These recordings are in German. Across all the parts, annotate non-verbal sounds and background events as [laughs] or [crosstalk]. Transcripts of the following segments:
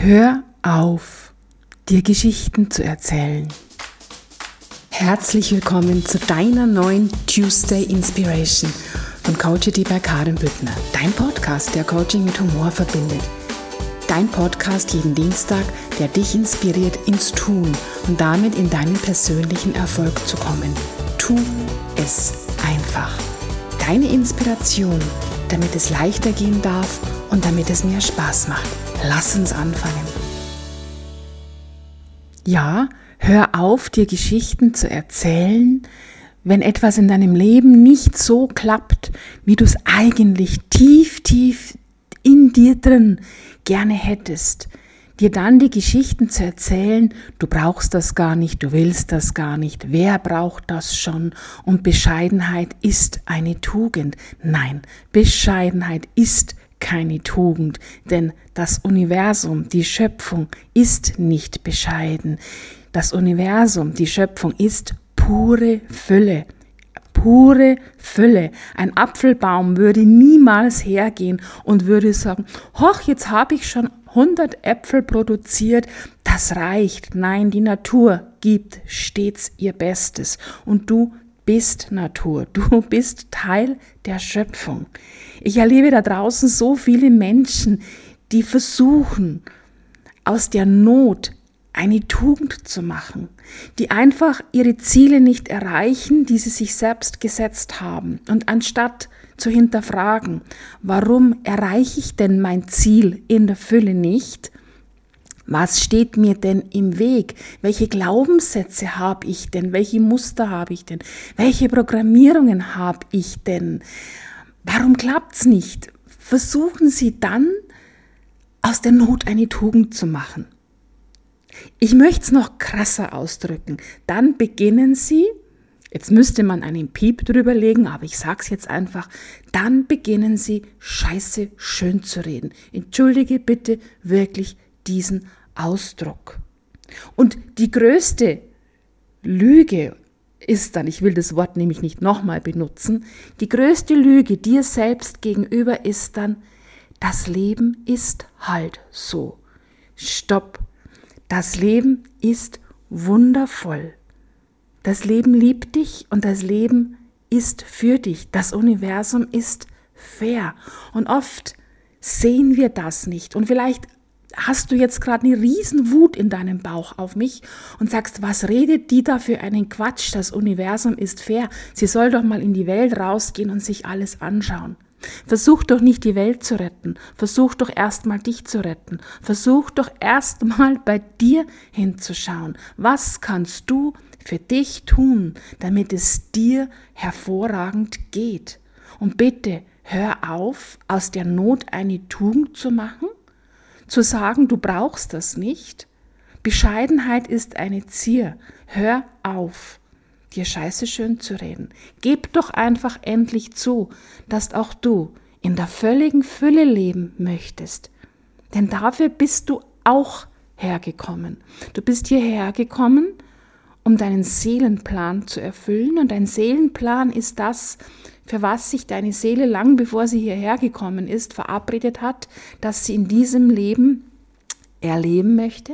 Hör auf, dir Geschichten zu erzählen. Herzlich willkommen zu deiner neuen Tuesday Inspiration von Coachity bei Karin Büttner, dein Podcast, der Coaching mit Humor verbindet. Dein Podcast jeden Dienstag, der dich inspiriert ins Tun und damit in deinen persönlichen Erfolg zu kommen. Tu es einfach. Deine Inspiration, damit es leichter gehen darf und damit es mehr Spaß macht. Lass uns anfangen. Ja, hör auf, dir Geschichten zu erzählen, wenn etwas in deinem Leben nicht so klappt, wie du es eigentlich tief, tief in dir drin gerne hättest. Dir dann die Geschichten zu erzählen, du brauchst das gar nicht, du willst das gar nicht, wer braucht das schon? Und Bescheidenheit ist eine Tugend. Nein, Bescheidenheit ist keine Tugend, denn das Universum, die Schöpfung ist nicht bescheiden. Das Universum, die Schöpfung ist pure Fülle. Pure Fülle. Ein Apfelbaum würde niemals hergehen und würde sagen, hoch, jetzt habe ich schon 100 Äpfel produziert, das reicht. Nein, die Natur gibt stets ihr Bestes und du bist Natur, du [laughs] bist Teil der Schöpfung. Ich erlebe da draußen so viele Menschen, die versuchen, aus der Not eine Tugend zu machen, die einfach ihre Ziele nicht erreichen, die sie sich selbst gesetzt haben. Und anstatt zu hinterfragen, warum erreiche ich denn mein Ziel in der Fülle nicht, was steht mir denn im Weg? Welche Glaubenssätze habe ich denn? Welche Muster habe ich denn? Welche Programmierungen habe ich denn? Warum klappt es nicht? Versuchen Sie dann, aus der Not eine Tugend zu machen. Ich möchte es noch krasser ausdrücken. Dann beginnen Sie, jetzt müsste man einen Piep drüber legen, aber ich sage es jetzt einfach, dann beginnen Sie, Scheiße schön zu reden. Entschuldige bitte wirklich diesen Ausdruck. Und die größte Lüge ist dann, ich will das Wort nämlich nicht nochmal benutzen, die größte Lüge dir selbst gegenüber ist dann, das Leben ist halt so. Stopp. Das Leben ist wundervoll. Das Leben liebt dich und das Leben ist für dich. Das Universum ist fair. Und oft sehen wir das nicht. Und vielleicht hast du jetzt gerade eine Riesenwut in deinem Bauch auf mich und sagst, was redet die da für einen Quatsch? Das Universum ist fair. Sie soll doch mal in die Welt rausgehen und sich alles anschauen. Versuch doch nicht die Welt zu retten. Versuch doch erstmal dich zu retten. Versuch doch erstmal bei dir hinzuschauen. Was kannst du für dich tun, damit es dir hervorragend geht? Und bitte hör auf, aus der Not eine Tugend zu machen zu sagen, du brauchst das nicht. Bescheidenheit ist eine Zier. Hör auf, dir scheiße schön zu reden. Gib doch einfach endlich zu, dass auch du in der völligen Fülle leben möchtest. Denn dafür bist du auch hergekommen. Du bist hierher gekommen, um deinen Seelenplan zu erfüllen. Und dein Seelenplan ist das, für was sich deine Seele lang bevor sie hierher gekommen ist, verabredet hat, dass sie in diesem Leben erleben möchte.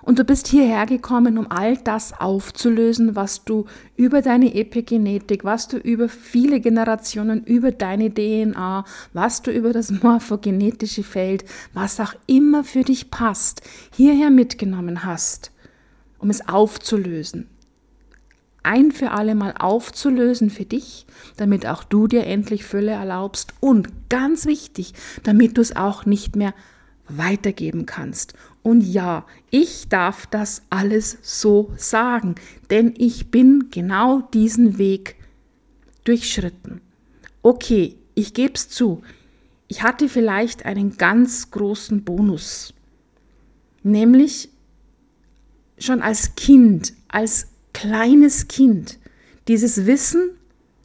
Und du bist hierher gekommen, um all das aufzulösen, was du über deine Epigenetik, was du über viele Generationen, über deine DNA, was du über das morphogenetische Feld, was auch immer für dich passt, hierher mitgenommen hast, um es aufzulösen, ein für alle Mal aufzulösen für dich, damit auch du dir endlich Fülle erlaubst und ganz wichtig, damit du es auch nicht mehr weitergeben kannst. Und ja, ich darf das alles so sagen, denn ich bin genau diesen Weg durchschritten. Okay, ich gebe es zu, ich hatte vielleicht einen ganz großen Bonus, nämlich schon als Kind, als kleines Kind dieses Wissen,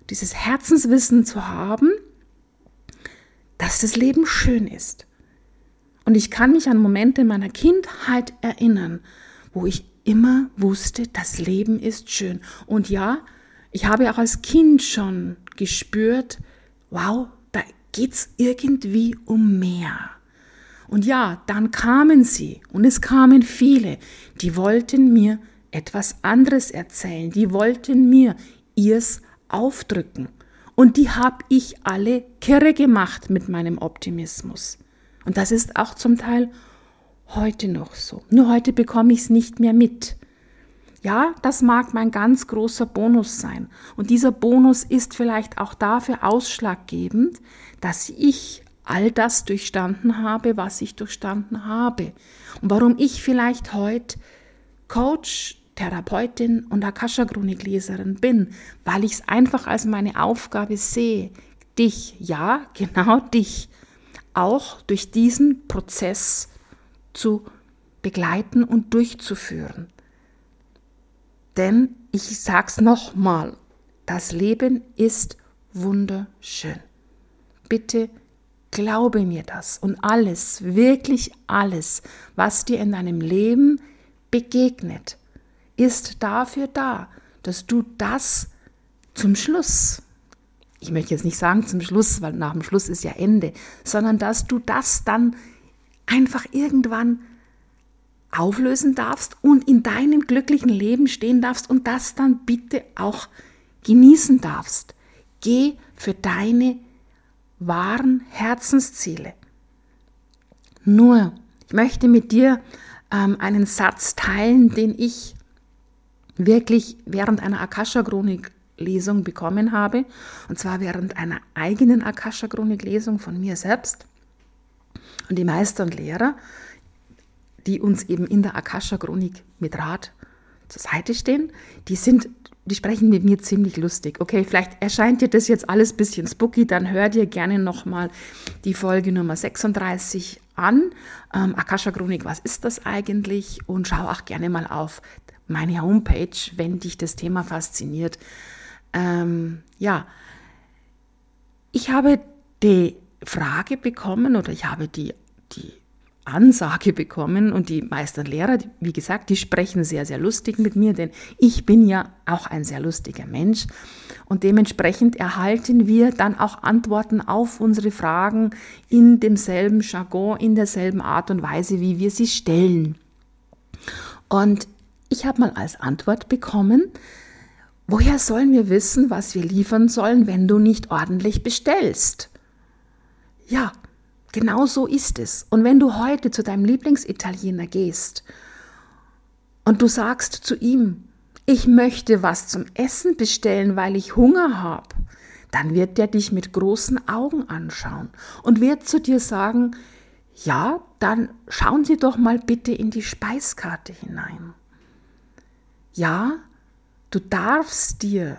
dieses Herzenswissen zu haben, dass das Leben schön ist. Und ich kann mich an Momente meiner Kindheit erinnern, wo ich immer wusste, das Leben ist schön. Und ja, ich habe auch als Kind schon gespürt, wow, da geht es irgendwie um mehr. Und ja, dann kamen sie und es kamen viele, die wollten mir etwas anderes erzählen, die wollten mir ihrs aufdrücken. Und die habe ich alle kirre gemacht mit meinem Optimismus. Und das ist auch zum Teil heute noch so. Nur heute bekomme ich es nicht mehr mit. Ja, das mag mein ganz großer Bonus sein. Und dieser Bonus ist vielleicht auch dafür ausschlaggebend, dass ich all das durchstanden habe, was ich durchstanden habe. Und warum ich vielleicht heute Coach, Therapeutin und Akasha-Chronikleserin bin, weil ich es einfach als meine Aufgabe sehe, dich, ja, [laughs] genau dich, auch durch diesen Prozess zu begleiten und durchzuführen. Denn ich sag's nochmal, das Leben ist wunderschön. Bitte glaube mir das und alles, wirklich alles, was dir in deinem Leben begegnet, ist dafür da, dass du das zum Schluss, ich möchte jetzt nicht sagen zum Schluss, weil nach dem Schluss ist ja Ende, sondern dass du das dann einfach irgendwann auflösen darfst und in deinem glücklichen Leben stehen darfst und das dann bitte auch genießen darfst. Geh für deine wahren Herzensziele. Nur, ich möchte mit dir ähm, einen Satz teilen, den ich wirklich während einer Akasha-Chronik-Lesung bekommen habe, und zwar während einer eigenen Akasha-Chronik-Lesung von mir selbst. Und die Meister und Lehrer die uns eben in der Akasha-Chronik mit Rat zur Seite stehen, die sind, die sprechen mit mir ziemlich lustig. Okay, vielleicht erscheint dir das jetzt alles ein bisschen spooky, dann hör dir gerne nochmal die Folge Nummer 36 an. Ähm, Akasha Chronik, was ist das eigentlich? Und schau auch gerne mal auf meine Homepage, wenn dich das Thema fasziniert. Ähm, ja, ich habe die Frage bekommen oder ich habe die, die Ansage bekommen und die Meister und Lehrer, wie gesagt, die sprechen sehr, sehr lustig mit mir, denn ich bin ja auch ein sehr lustiger Mensch und dementsprechend erhalten wir dann auch Antworten auf unsere Fragen in demselben Jargon, in derselben Art und Weise, wie wir sie stellen. Und ich habe mal als Antwort bekommen, woher sollen wir wissen, was wir liefern sollen, wenn du nicht ordentlich bestellst? Ja, Genau so ist es. Und wenn du heute zu deinem Lieblingsitaliener gehst und du sagst zu ihm, ich möchte was zum Essen bestellen, weil ich Hunger habe, dann wird der dich mit großen Augen anschauen und wird zu dir sagen, ja, dann schauen Sie doch mal bitte in die Speiskarte hinein. Ja, du darfst dir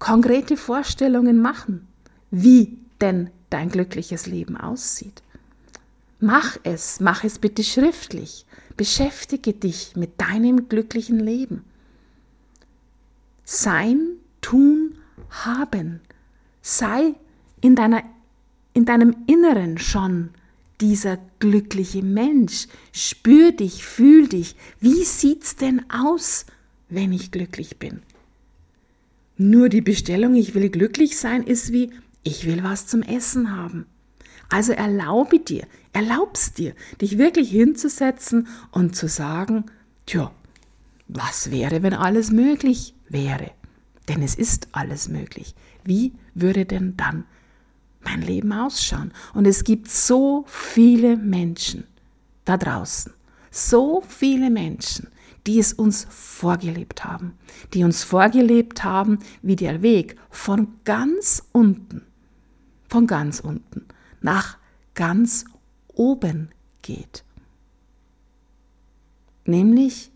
konkrete Vorstellungen machen, wie denn dein glückliches Leben aussieht. Mach es, mach es bitte schriftlich. Beschäftige dich mit deinem glücklichen Leben. Sein, tun, haben. Sei in, deiner, in deinem Inneren schon dieser glückliche Mensch. Spür dich, fühl dich. Wie sieht's denn aus, wenn ich glücklich bin? Nur die Bestellung, ich will glücklich sein, ist wie, ich will was zum Essen haben. Also erlaube dir, erlaubst dir, dich wirklich hinzusetzen und zu sagen, tja, was wäre, wenn alles möglich wäre? Denn es ist alles möglich. Wie würde denn dann mein Leben ausschauen? Und es gibt so viele Menschen da draußen, so viele Menschen, die es uns vorgelebt haben, die uns vorgelebt haben, wie der Weg von ganz unten von ganz unten nach ganz oben geht. Nämlich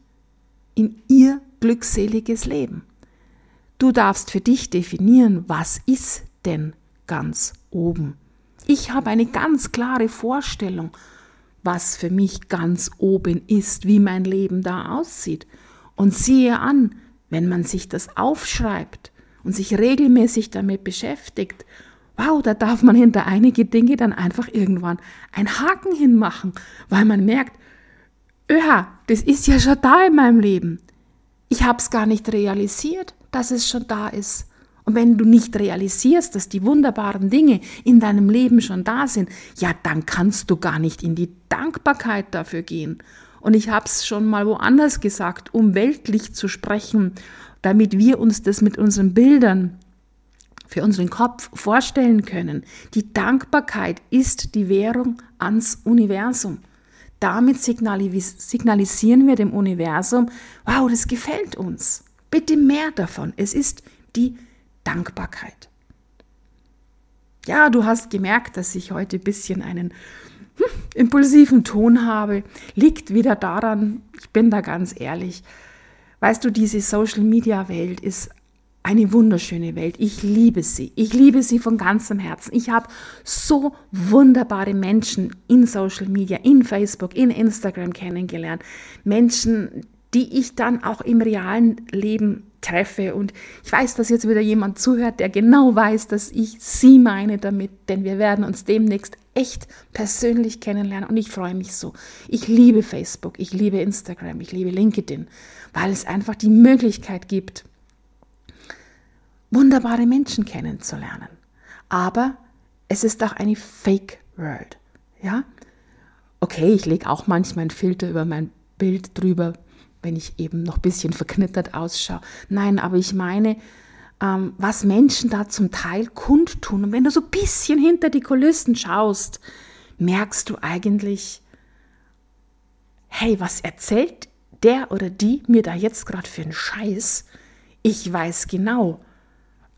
in ihr glückseliges Leben. Du darfst für dich definieren, was ist denn ganz oben. Ich habe eine ganz klare Vorstellung, was für mich ganz oben ist, wie mein Leben da aussieht. Und siehe an, wenn man sich das aufschreibt und sich regelmäßig damit beschäftigt wow, da darf man hinter einige Dinge dann einfach irgendwann einen Haken hinmachen, weil man merkt, ja, das ist ja schon da in meinem Leben. Ich habe es gar nicht realisiert, dass es schon da ist. Und wenn du nicht realisierst, dass die wunderbaren Dinge in deinem Leben schon da sind, ja, dann kannst du gar nicht in die Dankbarkeit dafür gehen. Und ich habe es schon mal woanders gesagt, um weltlich zu sprechen, damit wir uns das mit unseren Bildern für unseren Kopf vorstellen können. Die Dankbarkeit ist die Währung ans Universum. Damit signalisieren wir dem Universum, wow, das gefällt uns. Bitte mehr davon. Es ist die Dankbarkeit. Ja, du hast gemerkt, dass ich heute ein bisschen einen hm, impulsiven Ton habe. Liegt wieder daran, ich bin da ganz ehrlich. Weißt du, diese Social-Media-Welt ist eine wunderschöne Welt. Ich liebe sie. Ich liebe sie von ganzem Herzen. Ich habe so wunderbare Menschen in Social Media, in Facebook, in Instagram kennengelernt. Menschen, die ich dann auch im realen Leben treffe. Und ich weiß, dass jetzt wieder jemand zuhört, der genau weiß, dass ich sie meine damit, denn wir werden uns demnächst echt persönlich kennenlernen und ich freue mich so. Ich liebe Facebook, ich liebe Instagram, ich liebe LinkedIn, weil es einfach die Möglichkeit gibt, wunderbare Menschen kennenzulernen. Aber es ist auch eine Fake World. Ja? Okay, ich lege auch manchmal einen Filter über mein Bild drüber, wenn ich eben noch ein bisschen verknittert ausschaue. Nein, aber ich meine, ähm, was Menschen da zum Teil kundtun. Und wenn du so ein bisschen hinter die Kulissen schaust, merkst du eigentlich, hey, was erzählt der oder die mir da jetzt gerade für einen Scheiß? Ich weiß genau,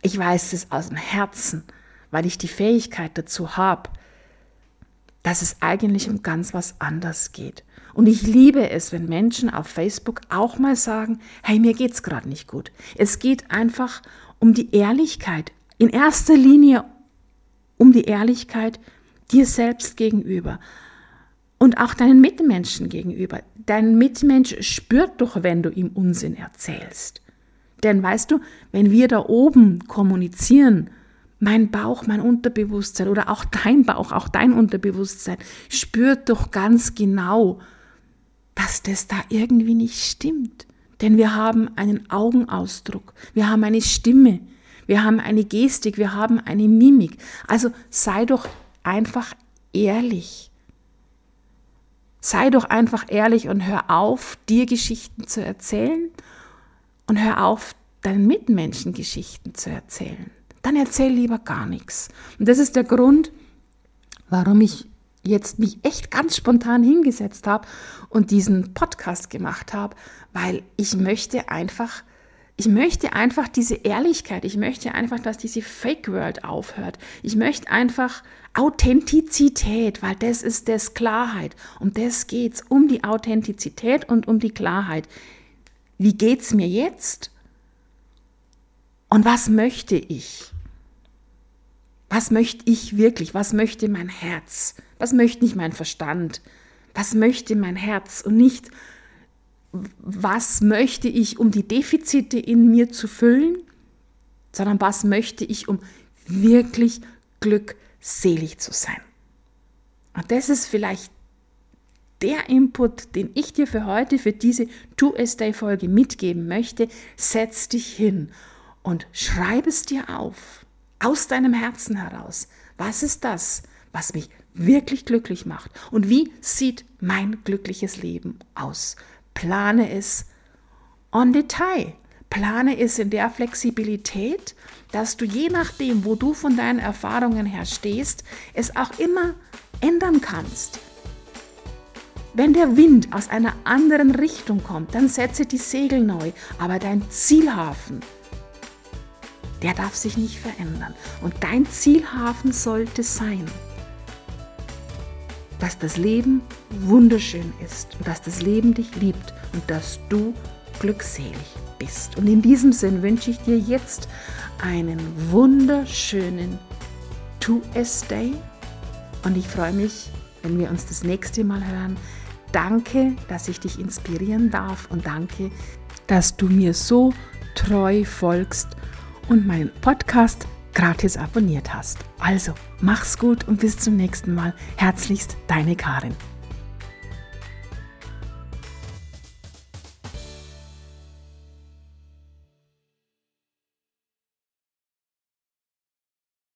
ich weiß es aus dem Herzen, weil ich die Fähigkeit dazu habe, dass es eigentlich um ganz was anders geht. Und ich liebe es, wenn Menschen auf Facebook auch mal sagen, hey, mir geht's gerade nicht gut. Es geht einfach um die Ehrlichkeit. In erster Linie um die Ehrlichkeit dir selbst gegenüber und auch deinen Mitmenschen gegenüber. Dein Mitmensch spürt doch, wenn du ihm Unsinn erzählst. Denn weißt du, wenn wir da oben kommunizieren, mein Bauch, mein Unterbewusstsein oder auch dein Bauch, auch dein Unterbewusstsein spürt doch ganz genau, dass das da irgendwie nicht stimmt. Denn wir haben einen Augenausdruck, wir haben eine Stimme, wir haben eine Gestik, wir haben eine Mimik. Also sei doch einfach ehrlich. Sei doch einfach ehrlich und hör auf, dir Geschichten zu erzählen und hör auf, deinen Mitmenschen Geschichten zu erzählen. Dann erzähl lieber gar nichts. Und das ist der Grund, warum ich jetzt mich echt ganz spontan hingesetzt habe und diesen Podcast gemacht habe, weil ich möchte einfach, ich möchte einfach diese Ehrlichkeit, ich möchte einfach, dass diese Fake World aufhört. Ich möchte einfach Authentizität, weil das ist das Klarheit. Um das geht's, um die Authentizität und um die Klarheit wie geht es mir jetzt? Und was möchte ich? Was möchte ich wirklich? Was möchte mein Herz? Was möchte nicht mein Verstand? Was möchte mein Herz? Und nicht, was möchte ich, um die Defizite in mir zu füllen, sondern was möchte ich, um wirklich glückselig zu sein. Und das ist vielleicht der Input, den ich dir für heute, für diese Two-A-Stay-Folge mitgeben möchte, setz dich hin und schreib es dir auf, aus deinem Herzen heraus. Was ist das, was mich wirklich glücklich macht? Und wie sieht mein glückliches Leben aus? Plane es on Detail. Plane es in der Flexibilität, dass du je nachdem, wo du von deinen Erfahrungen her stehst, es auch immer ändern kannst. Wenn der Wind aus einer anderen Richtung kommt, dann setze die Segel neu, aber dein Zielhafen, der darf sich nicht verändern. Und dein Zielhafen sollte sein, dass das Leben wunderschön ist und dass das Leben dich liebt und dass du glückselig bist. Und in diesem Sinn wünsche ich dir jetzt einen wunderschönen To-S-Day und ich freue mich, wenn wir uns das nächste Mal hören. Danke, dass ich dich inspirieren darf und danke, dass du mir so treu folgst und meinen Podcast gratis abonniert hast. Also, mach's gut und bis zum nächsten Mal. Herzlichst, deine Karin.